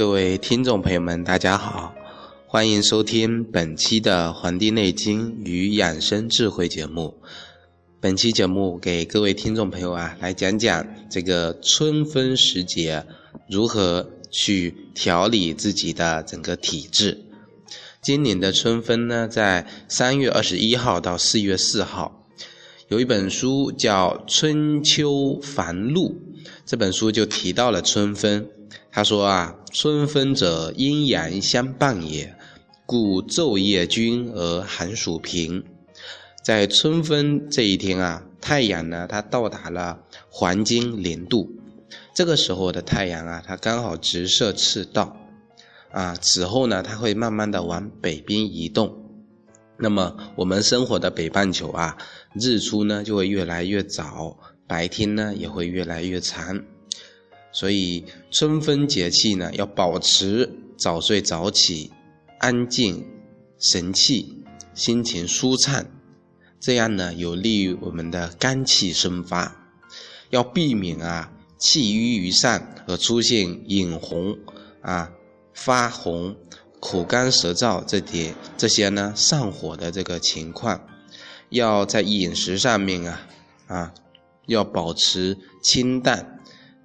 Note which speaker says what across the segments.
Speaker 1: 各位听众朋友们，大家好，欢迎收听本期的《黄帝内经与养生智慧》节目。本期节目给各位听众朋友啊，来讲讲这个春分时节如何去调理自己的整个体质。今年的春分呢，在三月二十一号到四月四号，有一本书叫《春秋繁露》，这本书就提到了春分。他说啊，春分者阴阳相伴也，故昼夜均而寒暑平。在春分这一天啊，太阳呢，它到达了黄金零度，这个时候的太阳啊，它刚好直射赤道。啊，此后呢，它会慢慢的往北边移动。那么我们生活的北半球啊，日出呢就会越来越早，白天呢也会越来越长。所以春分节气呢，要保持早睡早起，安静、神气、心情舒畅，这样呢有利于我们的肝气生发。要避免啊气郁于上和出现眼红啊。发红、口干舌燥这些这些呢上火的这个情况，要在饮食上面啊啊要保持清淡，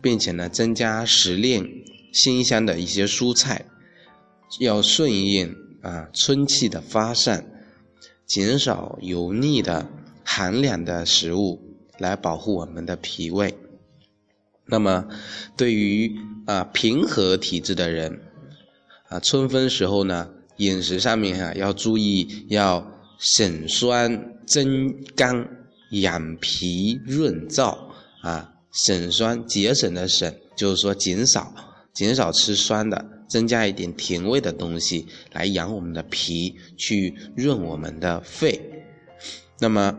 Speaker 1: 并且呢增加时令新香的一些蔬菜，要顺应啊春气的发散，减少油腻的寒凉的食物，来保护我们的脾胃。那么对于啊平和体质的人。啊，春分时候呢，饮食上面哈要注意，要省酸增甘，养脾润燥啊。省酸节省的省，就是说减少减少吃酸的，增加一点甜味的东西来养我们的脾，去润我们的肺。那么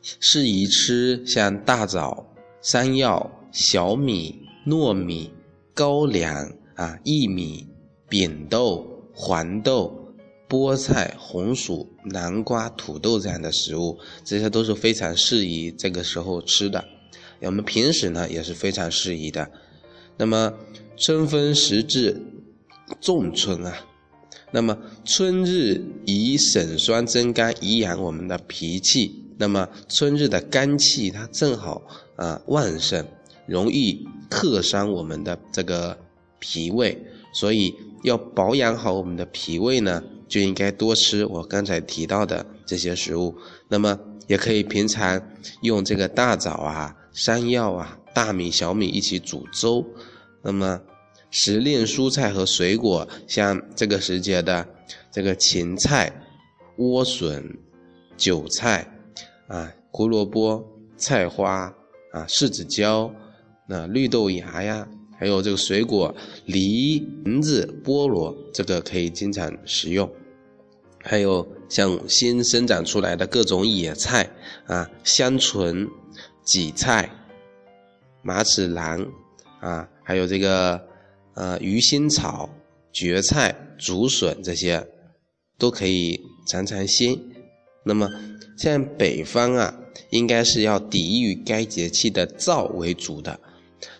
Speaker 1: 适宜吃像大枣、山药、小米、糯米、高粱啊、薏米。扁豆、黄豆、菠菜、红薯、南瓜、土豆这样的食物，这些都是非常适宜这个时候吃的。我们平时呢也是非常适宜的。那么春分时至仲春啊，那么春日以省酸增肝，以养我们的脾气。那么春日的肝气它正好啊旺盛，容易克伤我们的这个脾胃，所以。要保养好我们的脾胃呢，就应该多吃我刚才提到的这些食物。那么也可以平常用这个大枣啊、山药啊、大米、小米一起煮粥。那么时令蔬菜和水果，像这个时节的这个芹菜、莴笋、韭菜啊、胡萝卜、菜花啊、柿子椒、那绿豆芽呀。还有这个水果，梨、橙子、菠萝，这个可以经常食用。还有像新生长出来的各种野菜啊，香椿、荠菜、马齿兰啊，还有这个呃鱼腥草、蕨菜、竹笋这些，都可以尝尝鲜。那么像北方啊，应该是要抵御该节气的燥为主的。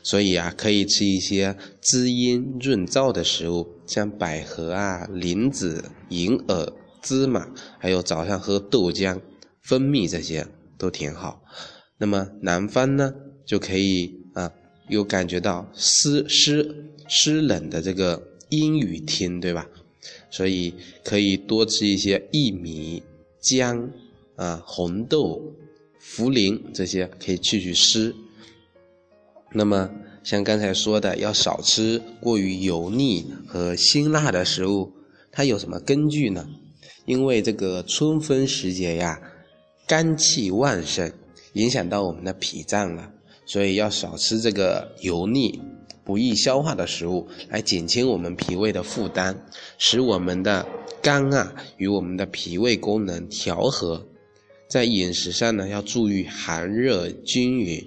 Speaker 1: 所以啊，可以吃一些滋阴润燥的食物，像百合啊、莲子、银耳、芝麻，还有早上喝豆浆、蜂蜜这些都挺好。那么南方呢，就可以啊，有感觉到湿湿湿冷的这个阴雨天，对吧？所以可以多吃一些薏米、姜啊、红豆、茯苓这些，可以去去湿。那么，像刚才说的，要少吃过于油腻和辛辣的食物，它有什么根据呢？因为这个春分时节呀，肝气旺盛，影响到我们的脾脏了，所以要少吃这个油腻、不易消化的食物，来减轻我们脾胃的负担，使我们的肝啊与我们的脾胃功能调和。在饮食上呢，要注意寒热均匀。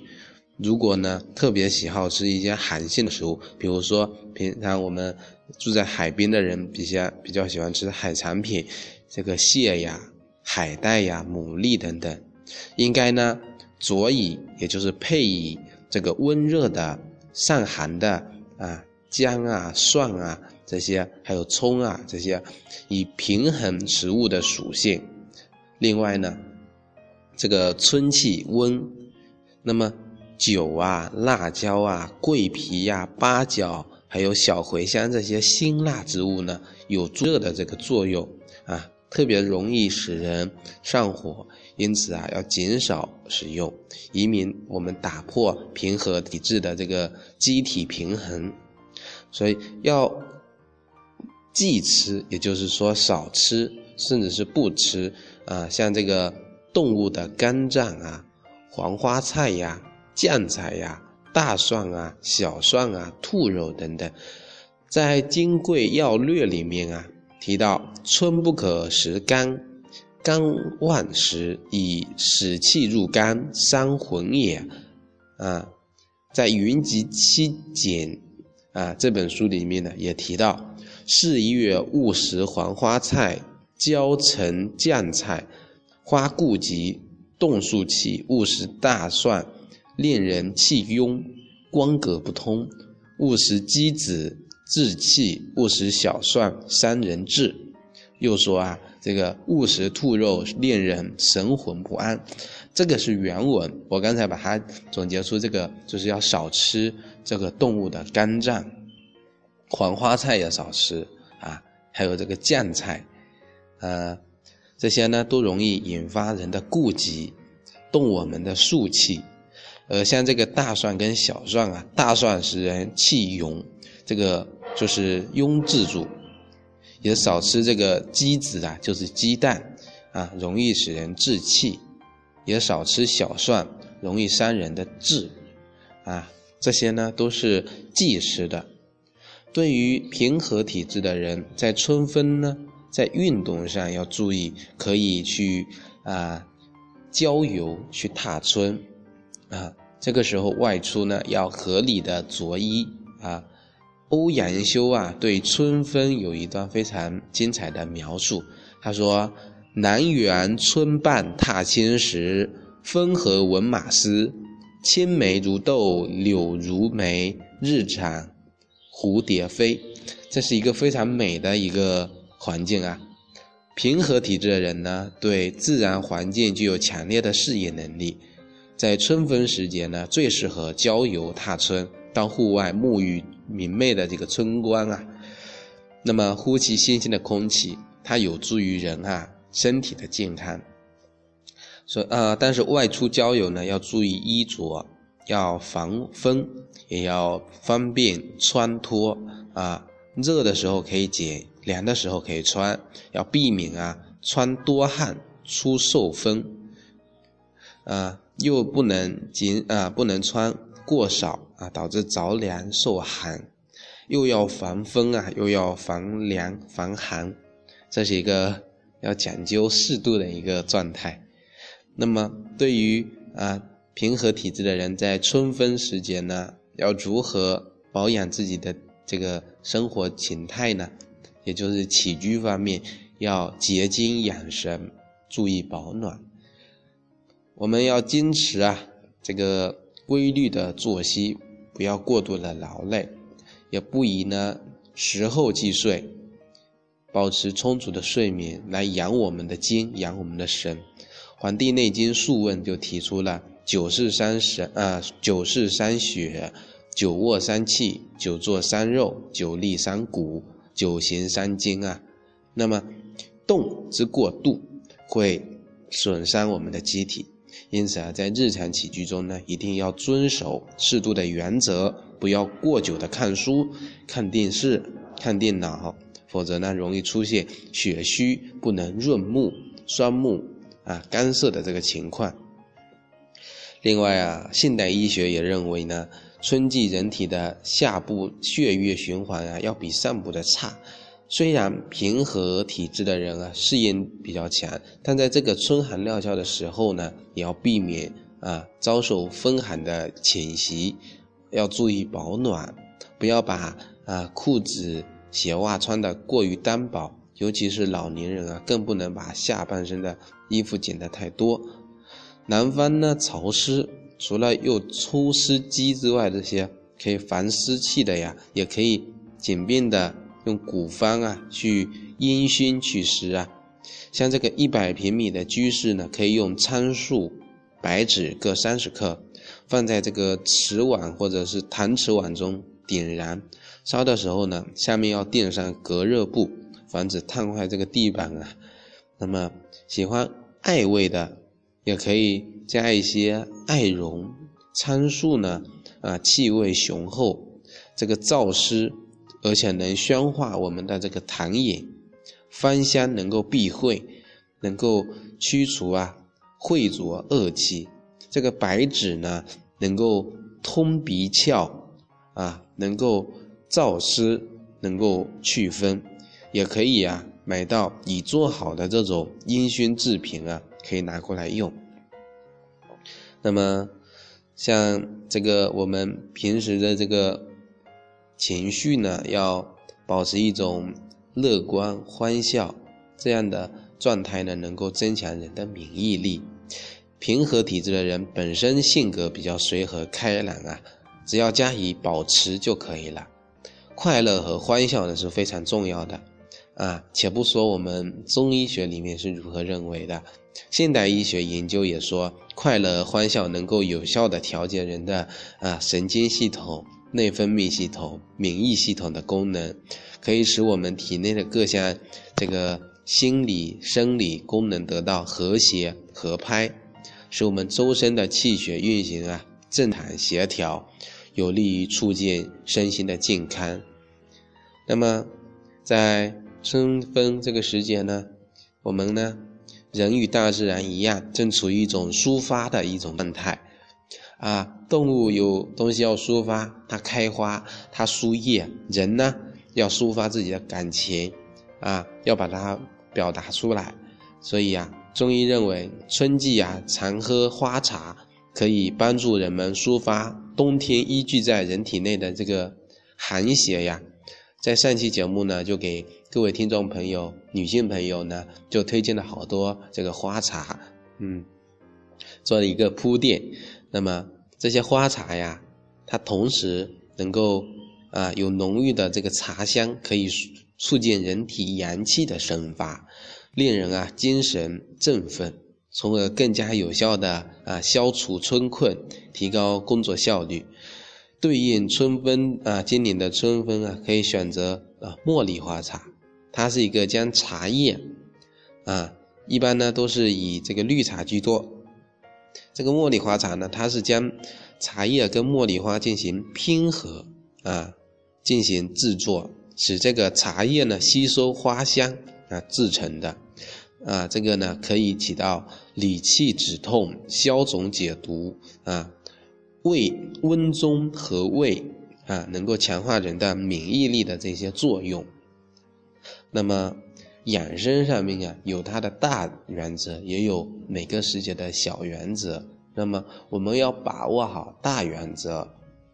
Speaker 1: 如果呢，特别喜好吃一些寒性的食物，比如说平常我们住在海边的人，比较比较喜欢吃海产品，这个蟹呀、海带呀、牡蛎等等，应该呢佐以，也就是配以这个温热的、散寒的啊姜啊、蒜啊这些，还有葱啊这些，以平衡食物的属性。另外呢，这个春气温，那么酒啊、辣椒啊、桂皮呀、八角，还有小茴香这些辛辣之物呢，有助热的这个作用，特别容易使人上火。因此啊，要减少使用，以免我们打破平和体质的这个机体平衡。所以要忌吃，也就是说少吃，甚至是不吃啊。像这个动物的肝脏啊、黄花菜呀、酱菜呀、大蒜啊、小蒜啊、兔肉等等，在《金匮要略》里面啊提到：春不可食肝。肝旺时，以使气入肝，伤魂也。啊，在《云集七简》啊这本书里面呢，也提到：是一月勿食黄花菜、椒橙酱菜、花固及动数气；勿食大蒜，令人气壅，光膈不通；勿食鸡子，滞气；勿食小蒜，伤人志。又说啊。这个误食兔肉，令人神魂不安。这个是原文，我刚才把它总结出这个，就是要少吃这个动物的肝脏，黄花菜也少吃啊，还有这个酱菜，呃，这些呢都容易引发人的痼疾，动我们的素气。呃，像这个大蒜跟小蒜啊，大蒜使人气壅，这个就是壅自主。也少吃这个鸡子啊，就是鸡蛋啊，容易使人滞气；也少吃小蒜，容易伤人的志啊。这些呢都是忌食的。对于平和体质的人，在春分呢，在运动上要注意，可以去啊郊游去踏春啊。这个时候外出呢，要合理的着衣啊。欧阳修啊，对春分有一段非常精彩的描述。他说：“南园春半踏青时，风和闻马嘶，青梅如豆，柳如眉，日长蝴蝶飞。”这是一个非常美的一个环境啊。平和体质的人呢，对自然环境具有强烈的适应能力，在春分时节呢，最适合郊游踏春，到户外沐浴。明媚的这个春光啊，那么呼吸新鲜的空气，它有助于人啊身体的健康。所呃，但是外出郊游呢，要注意衣着，要防风，也要方便穿脱啊。热的时候可以减，凉的时候可以穿，要避免啊穿多汗出受风，啊又不能减啊不能穿过少。啊，导致着凉受寒，又要防风啊，又要防凉防寒，这是一个要讲究适度的一个状态。那么，对于啊平和体质的人，在春分时节呢，要如何保养自己的这个生活形态呢？也就是起居方面要结精养神，注意保暖。我们要坚持啊这个规律的作息。不要过度的劳累，也不宜呢时候即睡，保持充足的睡眠来养我们的精，养我们的神。《黄帝内经·素问》就提出了九是三神啊，九是三血，久卧三气，久坐三肉，久立三骨，久行三经啊。那么动之过度会损伤我们的机体。因此啊，在日常起居中呢，一定要遵守适度的原则，不要过久的看书、看电视、看电脑，否则呢，容易出现血虚不能润目、双目啊干涩的这个情况。另外啊，现代医学也认为呢，春季人体的下部血液循环啊，要比上部的差。虽然平和体质的人啊，适应比较强，但在这个春寒料峭的时候呢，也要避免啊遭受风寒的侵袭，要注意保暖，不要把啊裤子、鞋袜穿得过于单薄，尤其是老年人啊，更不能把下半身的衣服剪得太多。南方呢潮湿，除了用抽湿机之外，这些可以防湿气的呀，也可以简便的用古方啊去阴熏祛湿啊。像这个一百平米的居室呢，可以用苍术、白芷各三十克，放在这个瓷碗或者是搪瓷碗中点燃，烧的时候呢，下面要垫上隔热布，防止烫坏这个地板啊。那么喜欢艾味的，也可以加一些艾绒。苍术呢，啊，气味雄厚，这个燥湿，而且能宣化我们的这个痰饮。芳香能够避秽，能够驱除啊秽浊恶气。这个白芷呢，能够通鼻窍，啊，能够燥湿，能够祛风，也可以啊买到已做好的这种烟熏制品啊，可以拿过来用。那么，像这个我们平时的这个情绪呢，要保持一种。乐观欢笑这样的状态呢，能够增强人的免疫力。平和体质的人本身性格比较随和开朗啊，只要加以保持就可以了。快乐和欢笑呢是非常重要的啊。且不说我们中医学里面是如何认为的，现代医学研究也说，快乐欢笑能够有效的调节人的啊神经系统。内分泌系统、免疫系统的功能，可以使我们体内的各项这个心理、生理功能得到和谐合拍，使我们周身的气血运行啊正常协调，有利于促进身心的健康。那么，在春分这个时节呢，我们呢，人与大自然一样，正处于一种抒发的一种状态。啊，动物有东西要抒发，它开花，它输液；人呢，要抒发自己的感情，啊，要把它表达出来。所以啊，中医认为春季啊，常喝花茶可以帮助人们抒发冬天依聚在人体内的这个寒邪呀。在上期节目呢，就给各位听众朋友、女性朋友呢，就推荐了好多这个花茶，嗯，做了一个铺垫。那么这些花茶呀，它同时能够啊有浓郁的这个茶香，可以促进人体阳气的生发，令人啊精神振奋，从而更加有效的啊消除春困，提高工作效率。对应春分啊，今年的春分啊，可以选择啊茉莉花茶，它是一个将茶叶啊一般呢都是以这个绿茶居多。这个茉莉花茶呢，它是将茶叶跟茉莉花进行拼合啊，进行制作，使这个茶叶呢吸收花香啊制成的啊，这个呢可以起到理气止痛、消肿解毒啊、胃温中和胃啊，能够强化人的免疫力的这些作用。那么。养生上面啊，有它的大原则，也有每个时节的小原则。那么我们要把握好大原则，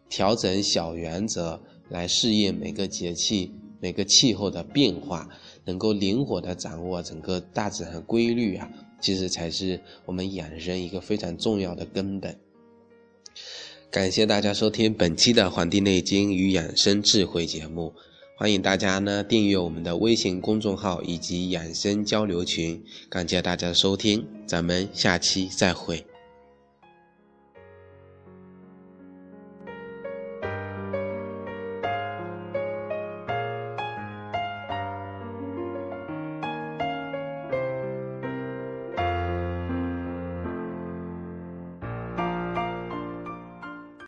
Speaker 1: 调整小原则，来适应每个节气、每个气候的变化，能够灵活的掌握整个大自然规律啊，其实才是我们养生一个非常重要的根本。感谢大家收听本期的《黄帝内经与养生智慧》节目。欢迎大家呢订阅我们的微信公众号以及养生交流群，感谢大家的收听，咱们下期再会。